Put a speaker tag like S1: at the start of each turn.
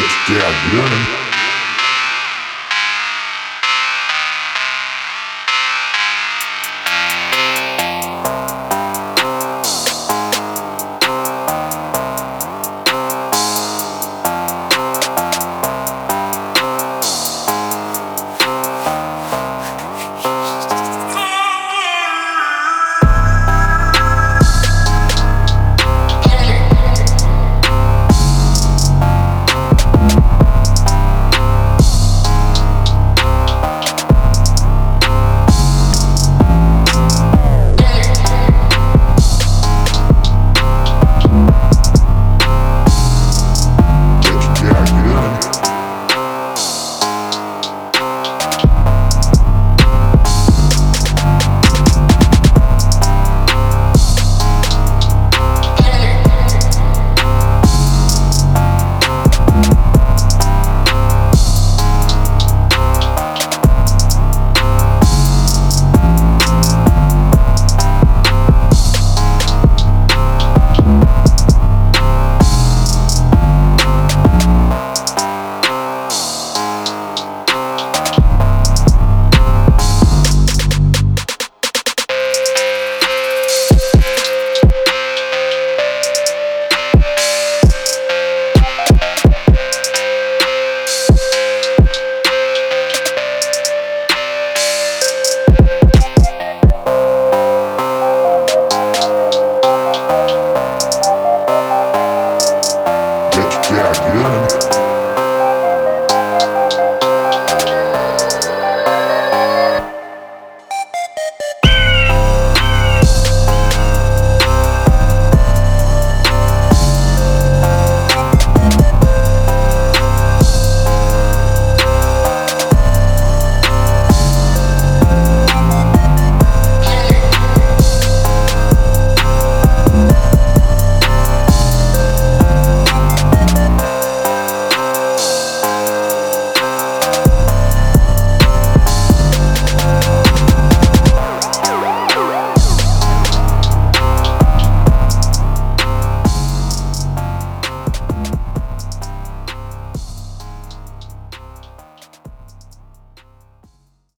S1: que é a grana.